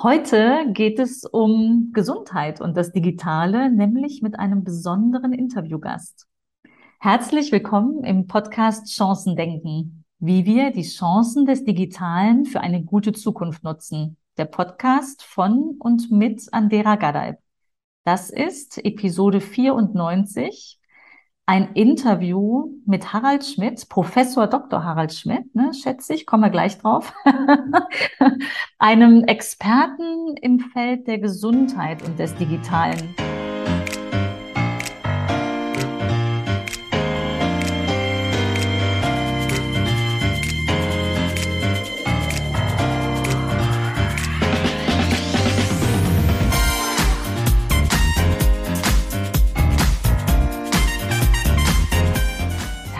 Heute geht es um Gesundheit und das Digitale, nämlich mit einem besonderen Interviewgast. Herzlich willkommen im Podcast Chancen denken, wie wir die Chancen des Digitalen für eine gute Zukunft nutzen. Der Podcast von und mit Andera Gadeib. Das ist Episode 94 ein Interview mit Harald Schmidt, Professor Dr. Harald Schmidt, ne, schätze ich, kommen wir gleich drauf, einem Experten im Feld der Gesundheit und des Digitalen.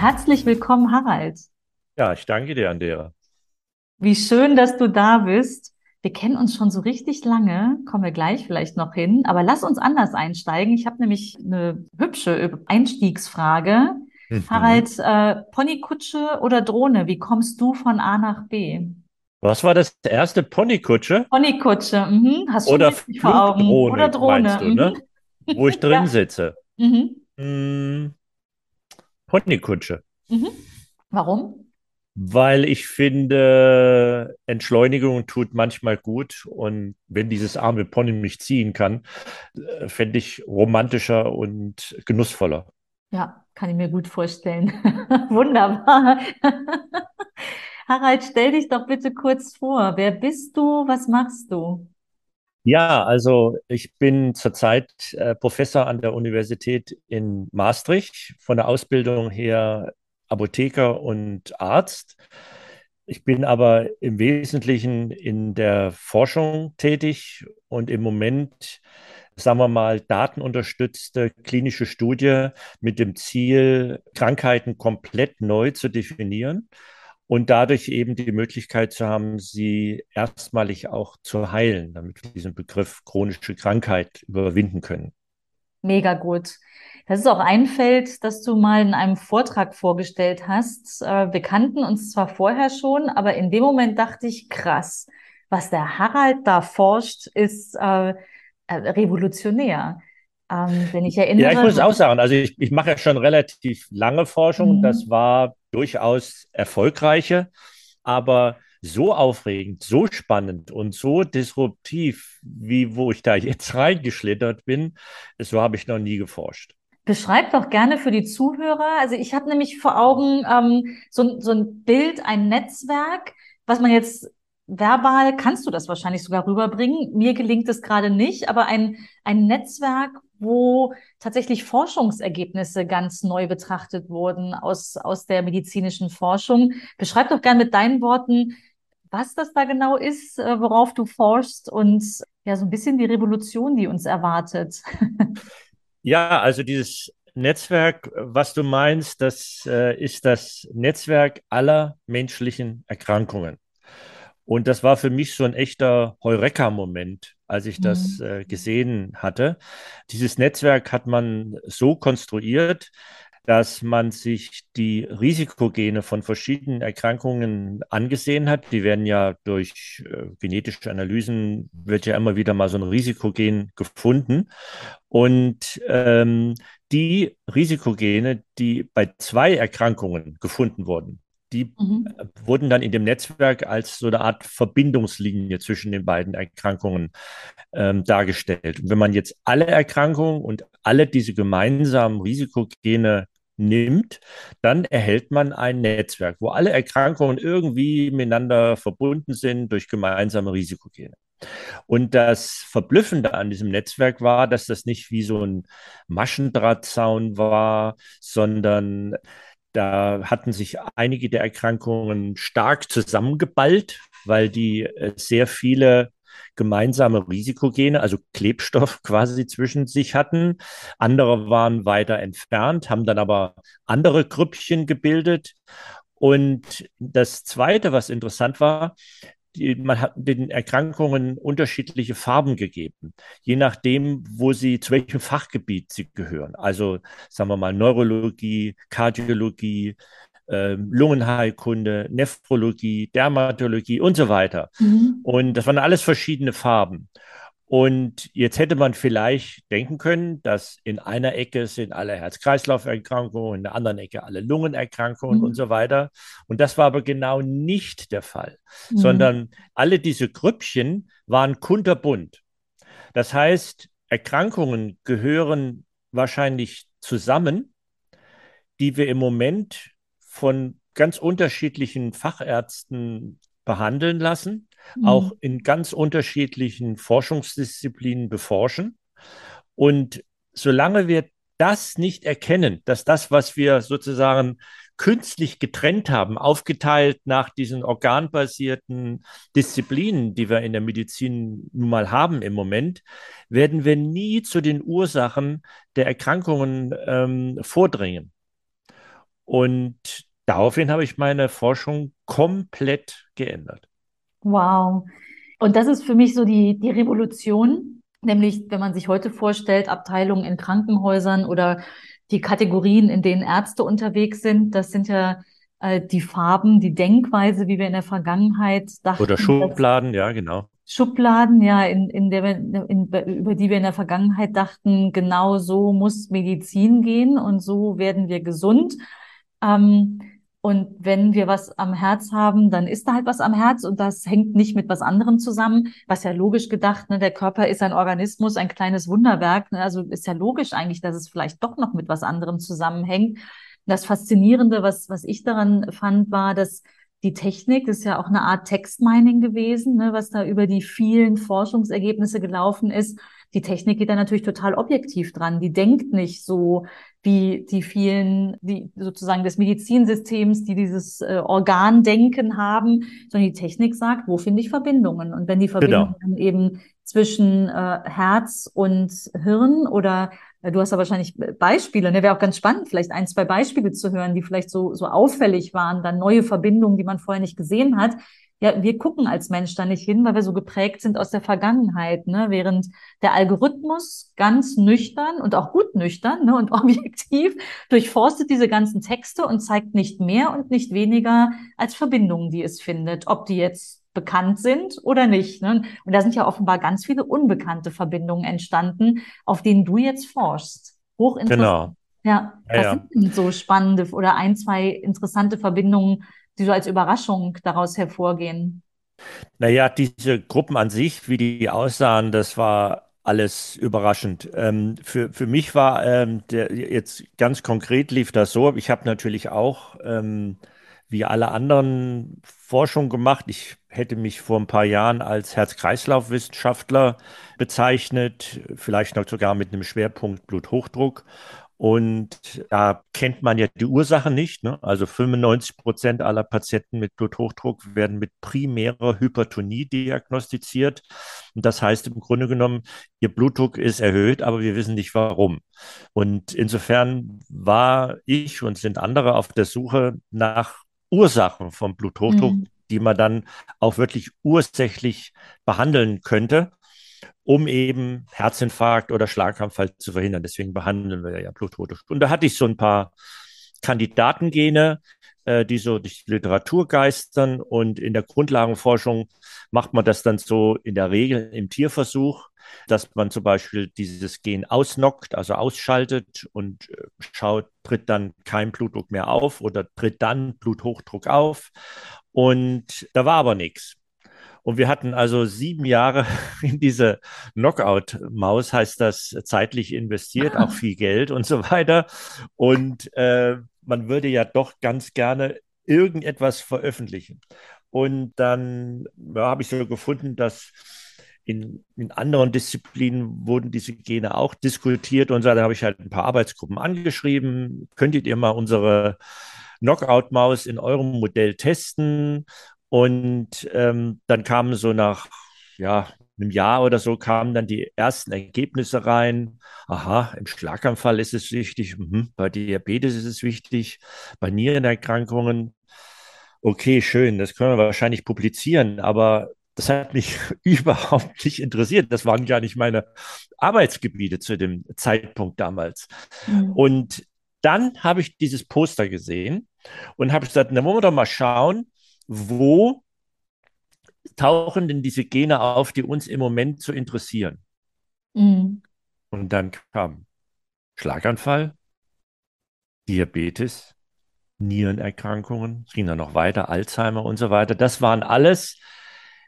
Herzlich willkommen, Harald. Ja, ich danke dir, Andrea. Wie schön, dass du da bist. Wir kennen uns schon so richtig lange, kommen wir gleich vielleicht noch hin, aber lass uns anders einsteigen. Ich habe nämlich eine hübsche Einstiegsfrage. Mhm. Harald, äh, Ponykutsche oder Drohne, wie kommst du von A nach B? Was war das erste Ponykutsche? Ponykutsche, mhm. hast du oder vor Augen. Oder Drohne, du, ne? mhm. wo ich drin ja. sitze. Mhm. Ponykutsche. Mhm. Warum? Weil ich finde, Entschleunigung tut manchmal gut. Und wenn dieses arme Pony mich ziehen kann, äh, fände ich romantischer und genussvoller. Ja, kann ich mir gut vorstellen. Wunderbar. Harald, stell dich doch bitte kurz vor. Wer bist du? Was machst du? Ja, also ich bin zurzeit äh, Professor an der Universität in Maastricht, von der Ausbildung her Apotheker und Arzt. Ich bin aber im Wesentlichen in der Forschung tätig und im Moment, sagen wir mal, datenunterstützte klinische Studie mit dem Ziel, Krankheiten komplett neu zu definieren und dadurch eben die Möglichkeit zu haben, sie erstmalig auch zu heilen, damit wir diesen Begriff chronische Krankheit überwinden können. Mega gut. Das ist auch ein Feld, das du mal in einem Vortrag vorgestellt hast. Äh, wir kannten uns zwar vorher schon, aber in dem Moment dachte ich, krass, was der Harald da forscht, ist äh, äh revolutionär. Ähm, wenn ich erinnere. Ja, ich muss auch sagen, also ich, ich mache ja schon relativ lange Forschung. Mhm. Das war durchaus erfolgreiche, aber so aufregend, so spannend und so disruptiv, wie wo ich da jetzt reingeschlittert bin, so habe ich noch nie geforscht. Beschreib doch gerne für die Zuhörer. Also ich habe nämlich vor Augen ähm, so, so ein Bild, ein Netzwerk, was man jetzt verbal kannst du das wahrscheinlich sogar rüberbringen. Mir gelingt es gerade nicht, aber ein, ein Netzwerk, wo tatsächlich Forschungsergebnisse ganz neu betrachtet wurden aus, aus der medizinischen Forschung. Beschreib doch gern mit deinen Worten, was das da genau ist, äh, worauf du forschst und ja, so ein bisschen die Revolution, die uns erwartet. Ja, also dieses Netzwerk, was du meinst, das äh, ist das Netzwerk aller menschlichen Erkrankungen. Und das war für mich so ein echter Heureka-Moment, als ich das mhm. äh, gesehen hatte. Dieses Netzwerk hat man so konstruiert, dass man sich die Risikogene von verschiedenen Erkrankungen angesehen hat. Die werden ja durch äh, genetische Analysen, wird ja immer wieder mal so ein Risikogen gefunden. Und ähm, die Risikogene, die bei zwei Erkrankungen gefunden wurden, die mhm. wurden dann in dem Netzwerk als so eine Art Verbindungslinie zwischen den beiden Erkrankungen ähm, dargestellt. Und wenn man jetzt alle Erkrankungen und alle diese gemeinsamen Risikogene nimmt, dann erhält man ein Netzwerk, wo alle Erkrankungen irgendwie miteinander verbunden sind durch gemeinsame Risikogene. Und das Verblüffende an diesem Netzwerk war, dass das nicht wie so ein Maschendrahtzaun war, sondern da hatten sich einige der Erkrankungen stark zusammengeballt, weil die äh, sehr viele gemeinsame Risikogene, also Klebstoff quasi zwischen sich hatten. Andere waren weiter entfernt, haben dann aber andere Grüppchen gebildet. Und das Zweite, was interessant war, die, man hat den Erkrankungen unterschiedliche Farben gegeben, je nachdem, wo sie, zu welchem Fachgebiet sie gehören. Also sagen wir mal Neurologie, Kardiologie, äh, Lungenheilkunde, Nephrologie, Dermatologie und so weiter. Mhm. Und das waren alles verschiedene Farben. Und jetzt hätte man vielleicht denken können, dass in einer Ecke sind alle Herz-Kreislauf-Erkrankungen, in der anderen Ecke alle Lungenerkrankungen mhm. und so weiter. Und das war aber genau nicht der Fall, mhm. sondern alle diese Grüppchen waren kunterbunt. Das heißt, Erkrankungen gehören wahrscheinlich zusammen, die wir im Moment von ganz unterschiedlichen Fachärzten behandeln lassen, mhm. auch in ganz unterschiedlichen Forschungsdisziplinen beforschen. Und solange wir das nicht erkennen, dass das, was wir sozusagen künstlich getrennt haben, aufgeteilt nach diesen organbasierten Disziplinen, die wir in der Medizin nun mal haben im Moment, werden wir nie zu den Ursachen der Erkrankungen ähm, vordringen. Und daraufhin habe ich meine Forschung komplett geändert. Wow. Und das ist für mich so die, die Revolution, nämlich wenn man sich heute vorstellt, Abteilungen in Krankenhäusern oder die Kategorien, in denen Ärzte unterwegs sind, das sind ja äh, die Farben, die Denkweise, wie wir in der Vergangenheit dachten. Oder Schubladen, ja, genau. Schubladen, ja, in, in der, in, über die wir in der Vergangenheit dachten, genau so muss Medizin gehen und so werden wir gesund. Ähm, und wenn wir was am Herz haben, dann ist da halt was am Herz und das hängt nicht mit was anderem zusammen, was ja logisch gedacht, ne? Der Körper ist ein Organismus, ein kleines Wunderwerk, ne? Also ist ja logisch eigentlich, dass es vielleicht doch noch mit was anderem zusammenhängt. Das Faszinierende, was, was ich daran fand, war, dass die Technik, das ist ja auch eine Art Textmining gewesen, ne, was da über die vielen Forschungsergebnisse gelaufen ist. Die Technik geht da natürlich total objektiv dran. Die denkt nicht so, wie die vielen, die sozusagen des Medizinsystems, die dieses äh, Organdenken haben, sondern die Technik sagt, wo finde ich Verbindungen? Und wenn die genau. Verbindungen genau. eben zwischen äh, Herz und Hirn oder äh, du hast da wahrscheinlich Beispiele, ne? Wäre auch ganz spannend, vielleicht ein, zwei Beispiele zu hören, die vielleicht so, so auffällig waren, dann neue Verbindungen, die man vorher nicht gesehen hat ja, wir gucken als Mensch da nicht hin, weil wir so geprägt sind aus der Vergangenheit, ne? während der Algorithmus ganz nüchtern und auch gut nüchtern ne? und objektiv durchforstet diese ganzen Texte und zeigt nicht mehr und nicht weniger als Verbindungen, die es findet, ob die jetzt bekannt sind oder nicht. Ne? Und da sind ja offenbar ganz viele unbekannte Verbindungen entstanden, auf denen du jetzt forschst. Hochinteressant. Genau. Ja, was ja, ja. sind denn so spannende oder ein, zwei interessante Verbindungen, die so als Überraschung daraus hervorgehen? Naja, diese Gruppen an sich, wie die aussahen, das war alles überraschend. Ähm, für, für mich war ähm, der, jetzt ganz konkret lief das so. Ich habe natürlich auch ähm, wie alle anderen Forschung gemacht. Ich hätte mich vor ein paar Jahren als Herz-Kreislauf-Wissenschaftler bezeichnet, vielleicht noch sogar mit einem Schwerpunkt Bluthochdruck. Und da kennt man ja die Ursachen nicht. Ne? Also 95 Prozent aller Patienten mit Bluthochdruck werden mit primärer Hypertonie diagnostiziert. Und das heißt im Grunde genommen, ihr Blutdruck ist erhöht, aber wir wissen nicht warum. Und insofern war ich und sind andere auf der Suche nach Ursachen vom Bluthochdruck, mhm. die man dann auch wirklich ursächlich behandeln könnte um eben Herzinfarkt oder Schlaganfall zu verhindern. Deswegen behandeln wir ja Bluthochdruck. Und da hatte ich so ein paar Kandidatengene, äh, die so durch die Literatur geistern. Und in der Grundlagenforschung macht man das dann so in der Regel im Tierversuch, dass man zum Beispiel dieses Gen ausnockt, also ausschaltet und äh, schaut, tritt dann kein Blutdruck mehr auf oder tritt dann Bluthochdruck auf. Und da war aber nichts. Und wir hatten also sieben Jahre in diese Knockout-Maus, heißt das, zeitlich investiert, auch viel Geld und so weiter. Und äh, man würde ja doch ganz gerne irgendetwas veröffentlichen. Und dann ja, habe ich so gefunden, dass in, in, anderen Disziplinen wurden diese Gene auch diskutiert und so. Da habe ich halt ein paar Arbeitsgruppen angeschrieben. Könntet ihr mal unsere Knockout-Maus in eurem Modell testen? Und ähm, dann kamen so nach ja, einem Jahr oder so kamen dann die ersten Ergebnisse rein. Aha, im Schlaganfall ist es wichtig, mhm, bei Diabetes ist es wichtig, bei Nierenerkrankungen. Okay, schön, das können wir wahrscheinlich publizieren, aber das hat mich überhaupt nicht interessiert. Das waren gar nicht meine Arbeitsgebiete zu dem Zeitpunkt damals. Mhm. Und dann habe ich dieses Poster gesehen und habe gesagt, dann wollen wir doch mal schauen, wo tauchen denn diese Gene auf, die uns im Moment so interessieren. Mhm. Und dann kam Schlaganfall, Diabetes, Nierenerkrankungen, es ging dann noch weiter, Alzheimer und so weiter. Das waren alles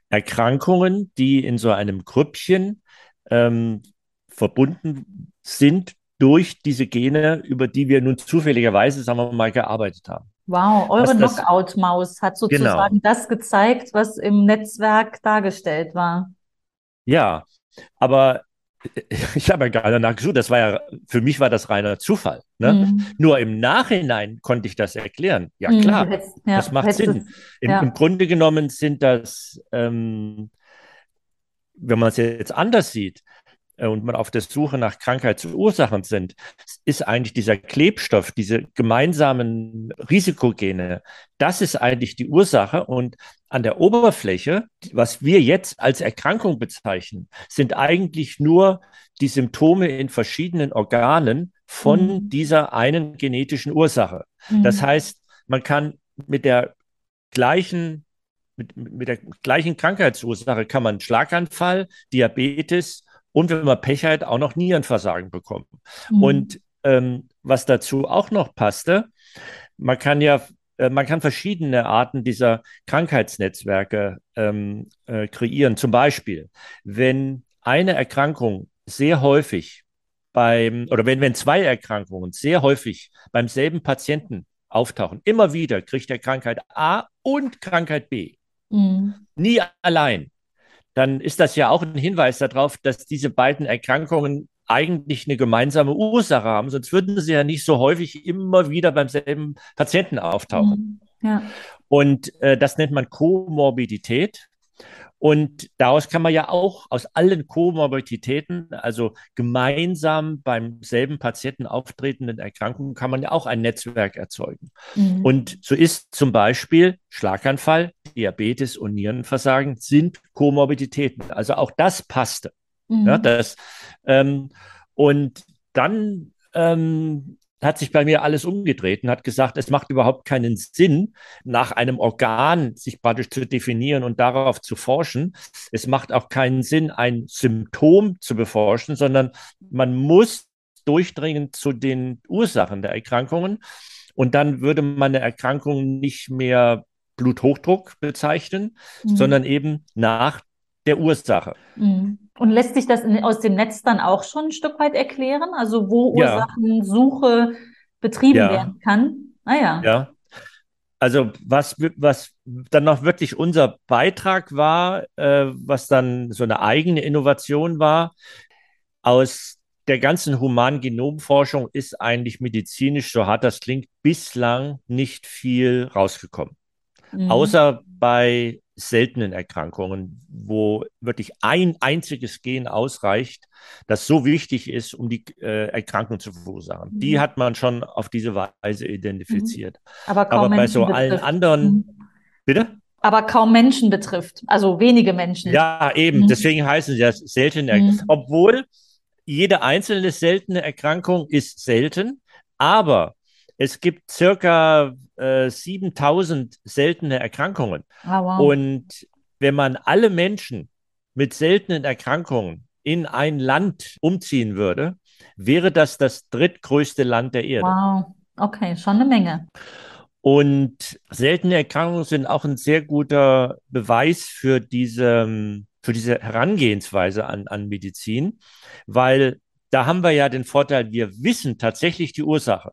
Erkrankungen, die in so einem Grüppchen ähm, verbunden sind durch diese Gene, über die wir nun zufälligerweise, sagen wir mal, gearbeitet haben. Wow, eure Knockout-Maus hat sozusagen genau. das gezeigt, was im Netzwerk dargestellt war. Ja, aber ich habe ja gar nicht nachgesucht. Das war ja, für mich war das reiner Zufall. Ne? Mhm. Nur im Nachhinein konnte ich das erklären. Ja, mhm, klar, hättest, ja, das macht Sinn. Im, ja. Im, Grunde genommen sind das, ähm, wenn man es jetzt anders sieht, und man auf der Suche nach Krankheitsursachen sind, ist eigentlich dieser Klebstoff, diese gemeinsamen Risikogene, das ist eigentlich die Ursache. Und an der Oberfläche, was wir jetzt als Erkrankung bezeichnen, sind eigentlich nur die Symptome in verschiedenen Organen von mhm. dieser einen genetischen Ursache. Mhm. Das heißt, man kann mit der gleichen mit, mit der gleichen Krankheitsursache kann man Schlaganfall, Diabetes und wenn man Pech hat, auch noch Nierenversagen bekommen. Mhm. Und ähm, was dazu auch noch passte, man kann ja, äh, man kann verschiedene Arten dieser Krankheitsnetzwerke ähm, äh, kreieren. Zum Beispiel, wenn eine Erkrankung sehr häufig beim, oder wenn, wenn zwei Erkrankungen sehr häufig beim selben Patienten auftauchen, immer wieder kriegt er Krankheit A und Krankheit B. Mhm. Nie allein dann ist das ja auch ein Hinweis darauf, dass diese beiden Erkrankungen eigentlich eine gemeinsame Ursache haben, sonst würden sie ja nicht so häufig immer wieder beim selben Patienten auftauchen. Mhm. Ja. Und äh, das nennt man Komorbidität. Und daraus kann man ja auch aus allen Komorbiditäten, also gemeinsam beim selben Patienten auftretenden Erkrankungen, kann man ja auch ein Netzwerk erzeugen. Mhm. Und so ist zum Beispiel Schlaganfall, Diabetes und Nierenversagen sind Komorbiditäten. Also auch das passte. Mhm. Ja, das, ähm, und dann ähm, hat sich bei mir alles umgedreht und hat gesagt, es macht überhaupt keinen Sinn, nach einem Organ sich praktisch zu definieren und darauf zu forschen. Es macht auch keinen Sinn, ein Symptom zu beforschen, sondern man muss durchdringen zu den Ursachen der Erkrankungen. Und dann würde man eine Erkrankung nicht mehr Bluthochdruck bezeichnen, mhm. sondern eben nach der Ursache. Mhm. Und lässt sich das in, aus dem Netz dann auch schon ein Stück weit erklären? Also wo ja. Ursachensuche betrieben ja. werden kann? Ah ja. Ja. Also was, was dann noch wirklich unser Beitrag war, äh, was dann so eine eigene Innovation war, aus der ganzen humanen Genomforschung ist eigentlich medizinisch, so hart das klingt, bislang nicht viel rausgekommen. Mhm. Außer bei seltenen Erkrankungen, wo wirklich ein einziges Gen ausreicht, das so wichtig ist, um die äh, Erkrankung zu verursachen. Mhm. Die hat man schon auf diese Weise identifiziert. Mhm. Aber, kaum Aber bei so betrifft. allen anderen, mhm. bitte? Aber kaum Menschen betrifft, also wenige Menschen. Ja, eben. Mhm. Deswegen heißen sie das seltene, mhm. obwohl jede einzelne seltene Erkrankung ist selten, aber es gibt circa äh, 7000 seltene Erkrankungen. Ah, wow. Und wenn man alle Menschen mit seltenen Erkrankungen in ein Land umziehen würde, wäre das das drittgrößte Land der Erde. Wow, okay, schon eine Menge. Und seltene Erkrankungen sind auch ein sehr guter Beweis für diese, für diese Herangehensweise an, an Medizin, weil da haben wir ja den Vorteil, wir wissen tatsächlich die Ursache.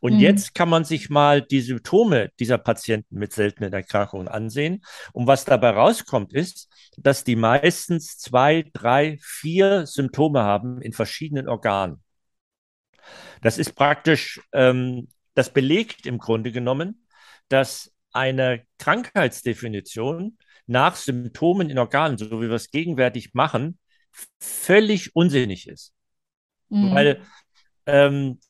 Und mhm. jetzt kann man sich mal die Symptome dieser Patienten mit seltenen Erkrankungen ansehen. Und was dabei rauskommt, ist, dass die meistens zwei, drei, vier Symptome haben in verschiedenen Organen. Das ist praktisch, ähm, das belegt im Grunde genommen, dass eine Krankheitsdefinition nach Symptomen in Organen, so wie wir es gegenwärtig machen, völlig unsinnig ist. Mhm. Weil ähm,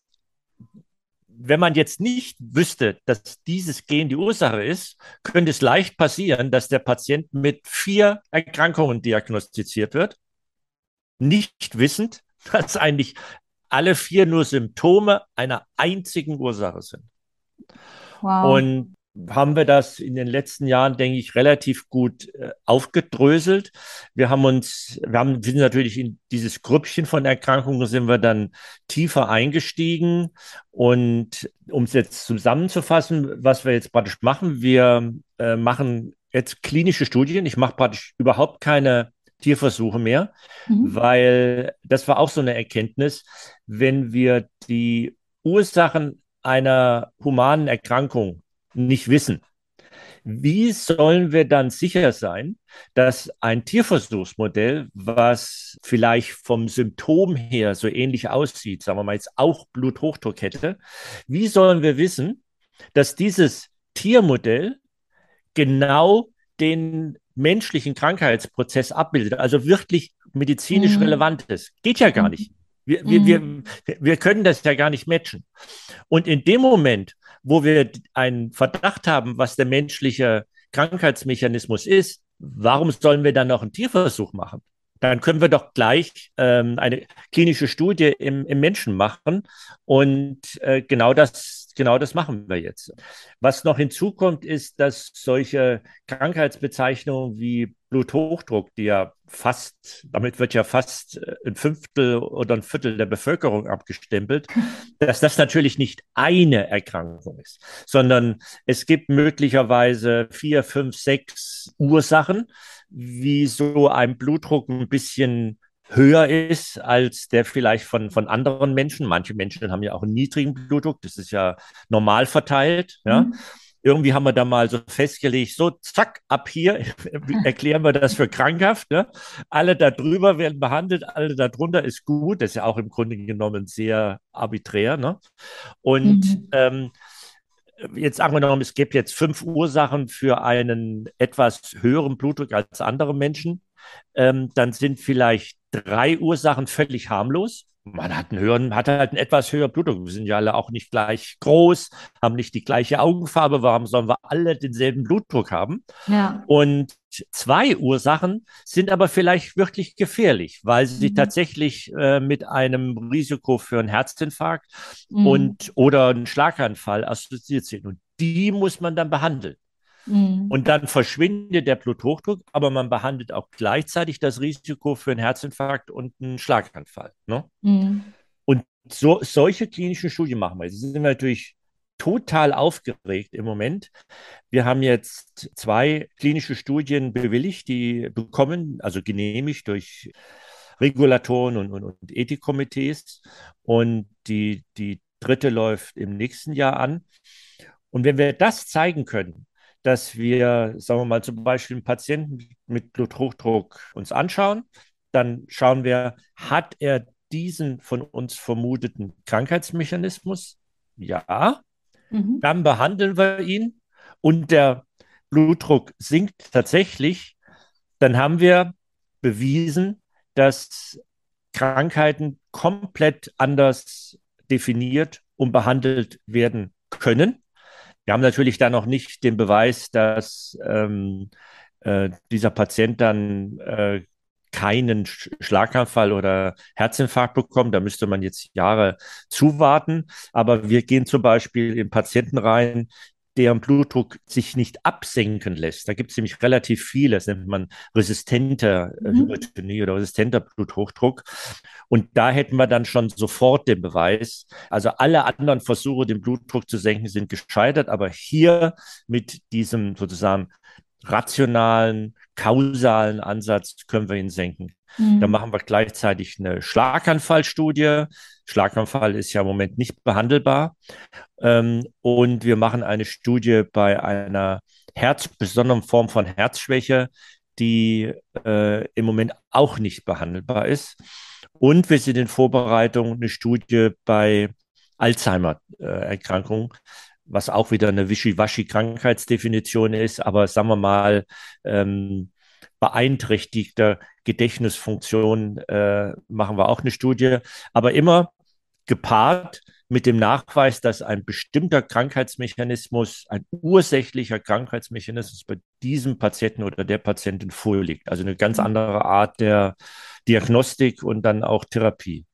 wenn man jetzt nicht wüsste, dass dieses Gen die Ursache ist, könnte es leicht passieren, dass der Patient mit vier Erkrankungen diagnostiziert wird, nicht wissend, dass eigentlich alle vier nur Symptome einer einzigen Ursache sind. Wow. Und haben wir das in den letzten Jahren, denke ich, relativ gut äh, aufgedröselt. Wir haben uns, wir haben, sind natürlich in dieses Grüppchen von Erkrankungen sind wir dann tiefer eingestiegen. Und um es jetzt zusammenzufassen, was wir jetzt praktisch machen, wir äh, machen jetzt klinische Studien. Ich mache praktisch überhaupt keine Tierversuche mehr, mhm. weil das war auch so eine Erkenntnis, wenn wir die Ursachen einer humanen Erkrankung nicht wissen. Wie sollen wir dann sicher sein, dass ein Tierversuchsmodell, was vielleicht vom Symptom her so ähnlich aussieht, sagen wir mal jetzt auch Bluthochdruck hätte, wie sollen wir wissen, dass dieses Tiermodell genau den menschlichen Krankheitsprozess abbildet, also wirklich medizinisch mhm. relevant ist? Geht ja gar mhm. nicht. Wir, mhm. wir, wir, wir können das ja gar nicht matchen. Und in dem Moment, wo wir einen Verdacht haben, was der menschliche Krankheitsmechanismus ist, warum sollen wir dann noch einen Tierversuch machen? Dann können wir doch gleich ähm, eine klinische Studie im, im Menschen machen. Und äh, genau das genau das machen wir jetzt. Was noch hinzukommt, ist, dass solche Krankheitsbezeichnungen wie Bluthochdruck, die ja fast, damit wird ja fast äh, ein Fünftel oder ein Viertel der Bevölkerung abgestempelt, dass das natürlich nicht eine Erkrankung ist, sondern es gibt möglicherweise vier, fünf, sechs Ursachen, wie so ein Blutdruck ein bisschen höher ist als der vielleicht von, von anderen Menschen. Manche Menschen haben ja auch einen niedrigen Blutdruck, das ist ja normal verteilt. Ja. Mhm. Irgendwie haben wir da mal so festgelegt, so zack, ab hier erklären wir das für krankhaft. Ne? Alle da drüber werden behandelt, alle da drunter ist gut. Das ist ja auch im Grunde genommen sehr arbiträr. Ne? Und mhm. ähm, jetzt angenommen, es gibt jetzt fünf Ursachen für einen etwas höheren Blutdruck als andere Menschen, ähm, dann sind vielleicht drei Ursachen völlig harmlos. Man hat einen höheren, hat halt einen etwas höheren Blutdruck. Wir sind ja alle auch nicht gleich groß, haben nicht die gleiche Augenfarbe. Warum sollen wir alle denselben Blutdruck haben? Ja. Und zwei Ursachen sind aber vielleicht wirklich gefährlich, weil sie mhm. tatsächlich äh, mit einem Risiko für einen Herzinfarkt mhm. und oder einen Schlaganfall assoziiert sind. Und die muss man dann behandeln. Mhm. Und dann verschwindet der Bluthochdruck, aber man behandelt auch gleichzeitig das Risiko für einen Herzinfarkt und einen Schlaganfall. Ne? Mhm. Und so, solche klinischen Studien machen wir. Sie sind natürlich total aufgeregt im Moment. Wir haben jetzt zwei klinische Studien bewilligt, die bekommen, also genehmigt durch Regulatoren und, und, und Ethikkomitees. Und die, die dritte läuft im nächsten Jahr an. Und wenn wir das zeigen können, dass wir, sagen wir mal, zum Beispiel einen Patienten mit Bluthochdruck uns anschauen. Dann schauen wir, hat er diesen von uns vermuteten Krankheitsmechanismus? Ja. Mhm. Dann behandeln wir ihn und der Blutdruck sinkt tatsächlich. Dann haben wir bewiesen, dass Krankheiten komplett anders definiert und behandelt werden können. Wir haben natürlich dann noch nicht den Beweis, dass ähm, äh, dieser Patient dann äh, keinen Schlaganfall oder Herzinfarkt bekommt. Da müsste man jetzt Jahre zuwarten. Aber wir gehen zum Beispiel in Patienten rein, deren Blutdruck sich nicht absenken lässt. Da gibt es nämlich relativ viele, das nennt man resistenter äh, mhm. Hypertonie oder resistenter Bluthochdruck. Und da hätten wir dann schon sofort den Beweis. Also alle anderen Versuche, den Blutdruck zu senken, sind gescheitert, aber hier mit diesem sozusagen rationalen, kausalen Ansatz können wir ihn senken. Mhm. Da machen wir gleichzeitig eine Schlaganfallstudie. Schlaganfall ist ja im Moment nicht behandelbar. Ähm, und wir machen eine Studie bei einer Herz, besonderen Form von Herzschwäche, die äh, im Moment auch nicht behandelbar ist. Und wir sind in Vorbereitung eine Studie bei Alzheimer-Erkrankungen, äh, was auch wieder eine Wischiwaschi-Krankheitsdefinition ist, aber sagen wir mal, ähm, beeinträchtigter Gedächtnisfunktion äh, machen wir auch eine Studie, aber immer gepaart mit dem Nachweis, dass ein bestimmter Krankheitsmechanismus, ein ursächlicher Krankheitsmechanismus bei diesem Patienten oder der Patientin vorliegt. Also eine ganz mhm. andere Art der Diagnostik und dann auch Therapie.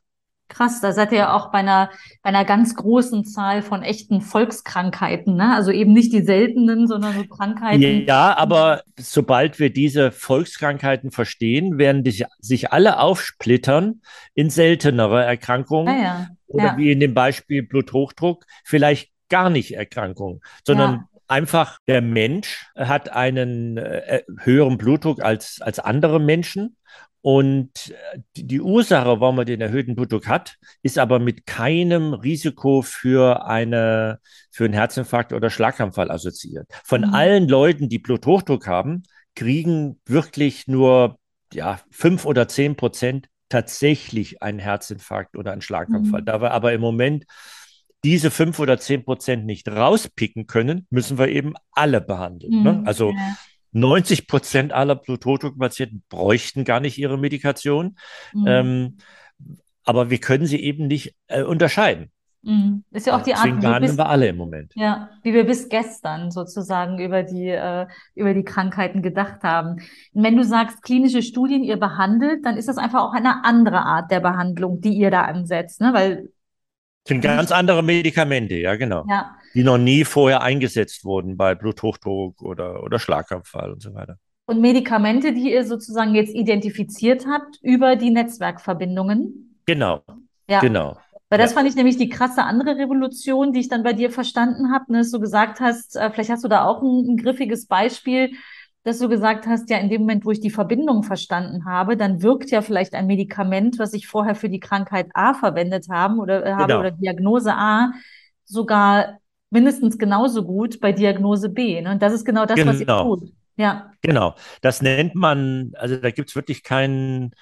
Krass, da seid ihr ja auch bei einer, bei einer ganz großen Zahl von echten Volkskrankheiten, ne? Also eben nicht die seltenen, sondern so Krankheiten. Ja, aber sobald wir diese Volkskrankheiten verstehen, werden die, sich alle aufsplittern in seltenere Erkrankungen. Ja, ja. Oder Ja, wie in dem Beispiel Bluthochdruck, vielleicht gar nicht Erkrankungen, sondern einfach der Mensch hat einen äh, höheren Blutdruck als, als andere Menschen. Und äh, die Ursache, warum man den erhöhten Blutdruck hat, ist aber mit keinem Risiko für eine, für einen Herzinfarkt oder Schlaganfall assoziiert. Von Mhm. allen Leuten, die Bluthochdruck haben, kriegen wirklich nur ja, fünf oder zehn Prozent tatsächlich einen Herzinfarkt oder einen Schlaganfall. Mhm. Da wir aber im Moment diese fünf oder zehn Prozent nicht rauspicken können, müssen wir eben alle behandeln. Ne? Mhm. Also Ja. 90 Prozent aller Bluthochdruckpatienten bräuchten gar nicht ihre Medikation. Mhm. Ähm, aber wir können sie eben nicht äh, unterscheiden. Mhm. Ist ja auch die Art, Deswegen behandeln bis, wir alle im Moment. ja, wie wir bis gestern sozusagen über die, äh, über die Krankheiten gedacht haben. Und wenn du sagst, klinische Studien ihr behandelt, dann ist das einfach auch eine andere Art der Behandlung, die ihr da ansetzt, ne? Weil sind ganz andere Medikamente, ja, genau. ja. Die noch nie vorher eingesetzt wurden bei Bluthochdruck oder, oder Schlaganfall und so weiter. Und Medikamente, die ihr sozusagen jetzt identifiziert habt über die Netzwerkverbindungen. Genau, Ja. genau. Weil das Ja, fand ich nämlich die krasse andere Revolution, die ich dann bei dir verstanden habe, ne, dass du gesagt hast, äh, vielleicht hast du da auch ein, ein griffiges Beispiel, dass du gesagt hast, ja, in dem Moment, wo ich die Verbindung verstanden habe, dann wirkt ja vielleicht ein Medikament, was ich vorher für die Krankheit A verwendet haben oder äh, habe oder genau, Diagnose A, sogar mindestens genauso gut bei Diagnose B. Ne? Und das ist genau das, was ihr genau, tut. Ja. genau. Das nennt man, also da gibt es wirklich kein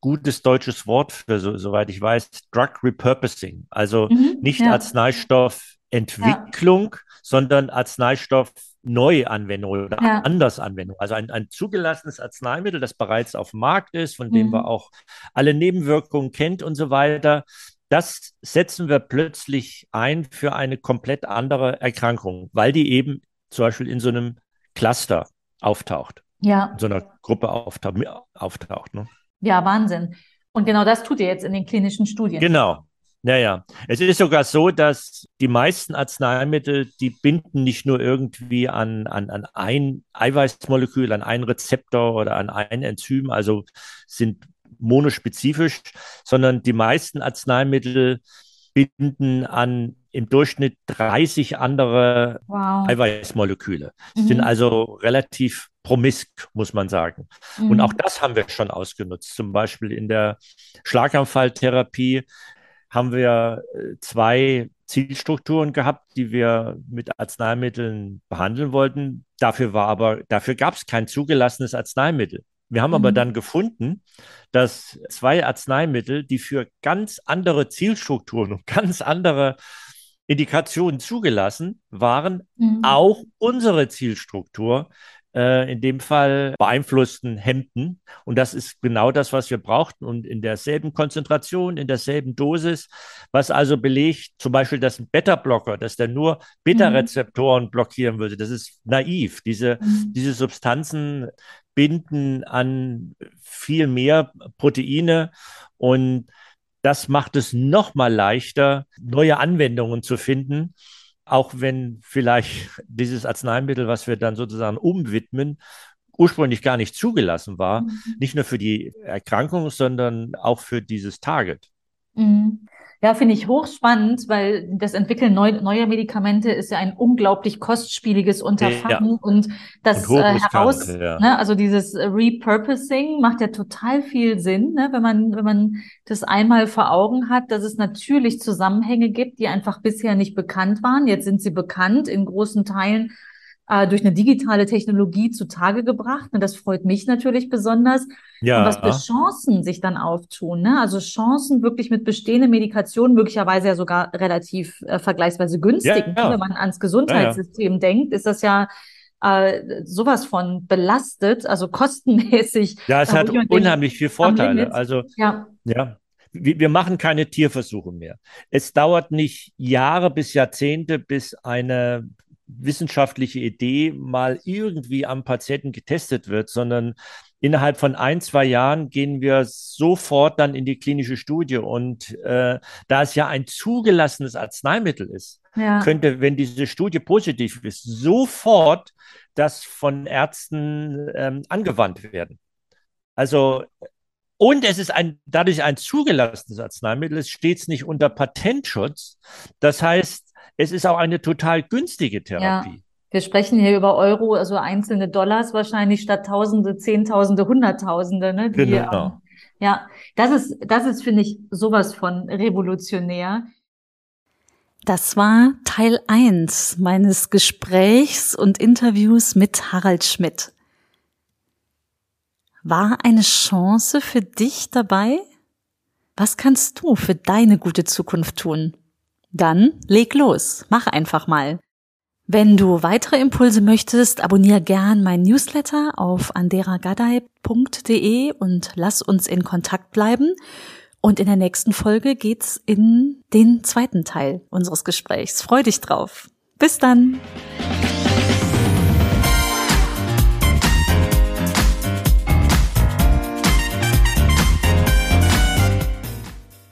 gutes deutsches Wort für, so, soweit ich weiß, Drug Repurposing. Also Mhm. nicht Ja. Ja. Arzneistoffentwicklung, sondern Arzneistoff-Neuanwendung oder Ja. Andersanwendung. Also ein, ein zugelassenes Arzneimittel, das bereits auf dem Markt ist, von dem wir Mhm. auch alle Nebenwirkungen kennt und so weiter. Das setzen wir plötzlich ein für eine komplett andere Erkrankung, weil die eben zum Beispiel in so einem Cluster auftaucht, in Ja. so einer Gruppe auftaucht, auftaucht, ne? Ja, Wahnsinn. Und genau das tut ihr jetzt in den klinischen Studien. Genau. Ja, ja. Es ist sogar so, dass die meisten Arzneimittel, die binden nicht nur irgendwie an, an, an ein Eiweißmolekül, an einen Rezeptor oder an ein Enzym, also sind monospezifisch, sondern die meisten Arzneimittel binden an im Durchschnitt 30 andere Wow. Eiweißmoleküle. Sind Mhm. also relativ promisk, muss man sagen. Und auch Mhm. das haben wir schon ausgenutzt. Zum Beispiel in der Schlaganfalltherapie haben wir äh, zwei Zielstrukturen gehabt, die wir mit Arzneimitteln behandeln wollten. Dafür war aber, dafür gab es kein zugelassenes Arzneimittel. Wir haben aber Mhm. dann gefunden, dass zwei Arzneimittel, die für ganz andere Zielstrukturen und ganz andere Indikationen zugelassen waren, Mhm. auch unsere Zielstruktur äh, in dem Fall beeinflussten Hemden. Und das ist genau das, was wir brauchten und in derselben Konzentration, in derselben Dosis, was also belegt, zum Beispiel, dass ein Beta-Blocker, dass der nur Mhm. Beta-Rezeptoren blockieren würde. Das ist naiv. Diese, Mhm. diese Substanzen binden an viel mehr Proteine und das macht es noch mal leichter, neue Anwendungen zu finden, auch wenn vielleicht dieses Arzneimittel, was wir dann sozusagen umwidmen, ursprünglich gar nicht zugelassen war, Mhm. nicht nur für die Erkrankung, sondern auch für dieses Target. Mhm. Ja, finde ich hochspannend, weil das Entwickeln neu, neuer Medikamente ist ja ein unglaublich kostspieliges Ja, Unterfangen und und das äh, hochriskant, heraus, ja. ne, also dieses äh, Repurposing macht ja total viel Sinn, ne, wenn man, wenn man das einmal vor Augen hat, dass es natürlich Zusammenhänge gibt, die einfach bisher nicht bekannt waren. Jetzt sind sie bekannt in großen Teilen äh, durch eine digitale Technologie zutage gebracht. Und das freut mich natürlich besonders. Und was für Ja, Chancen sich dann auftun, ne? Also Chancen wirklich mit bestehenden Medikationen, möglicherweise ja sogar relativ äh, vergleichsweise günstig. Wenn ja, man ans ja, ja. Gesundheitssystem denkt, ist das ja äh, sowas von belastet, also kostenmäßig, Ja, es hat unheimlich viele am Vorteile. Also, Ja. ja, wir machen keine Tierversuche mehr. Es dauert nicht Jahre bis Jahrzehnte, bis eine wissenschaftliche Idee mal irgendwie am Patienten getestet wird, sondern innerhalb von ein, zwei Jahren gehen wir sofort dann in die klinische Studie. Und äh, da es ja ein zugelassenes Arzneimittel ist, ja. könnte, wenn diese Studie positiv ist, sofort das von Ärzten ähm, angewandt werden. Also und es ist ein, dadurch ein zugelassenes Arzneimittel, es steht nicht unter Patentschutz. Das heißt, es ist auch eine total günstige Therapie. Ja. Wir sprechen hier über Euro, also einzelne Dollars wahrscheinlich statt Tausende, Zehntausende, Hunderttausende. Ne, die, genau. Ja, das ist, das ist, finde ich, sowas von revolutionär. Das war Teil eins meines Gesprächs und Interviews mit Harald Schmidt. War eine Chance für dich dabei? Was kannst du für deine gute Zukunft tun? Dann leg los, mach einfach mal. Wenn du weitere Impulse möchtest, abonniere gern mein Newsletter auf anderagadai.de und lass uns in Kontakt bleiben. Und in der nächsten Folge geht's in den zweiten Teil unseres Gesprächs. Freu dich drauf. Bis dann!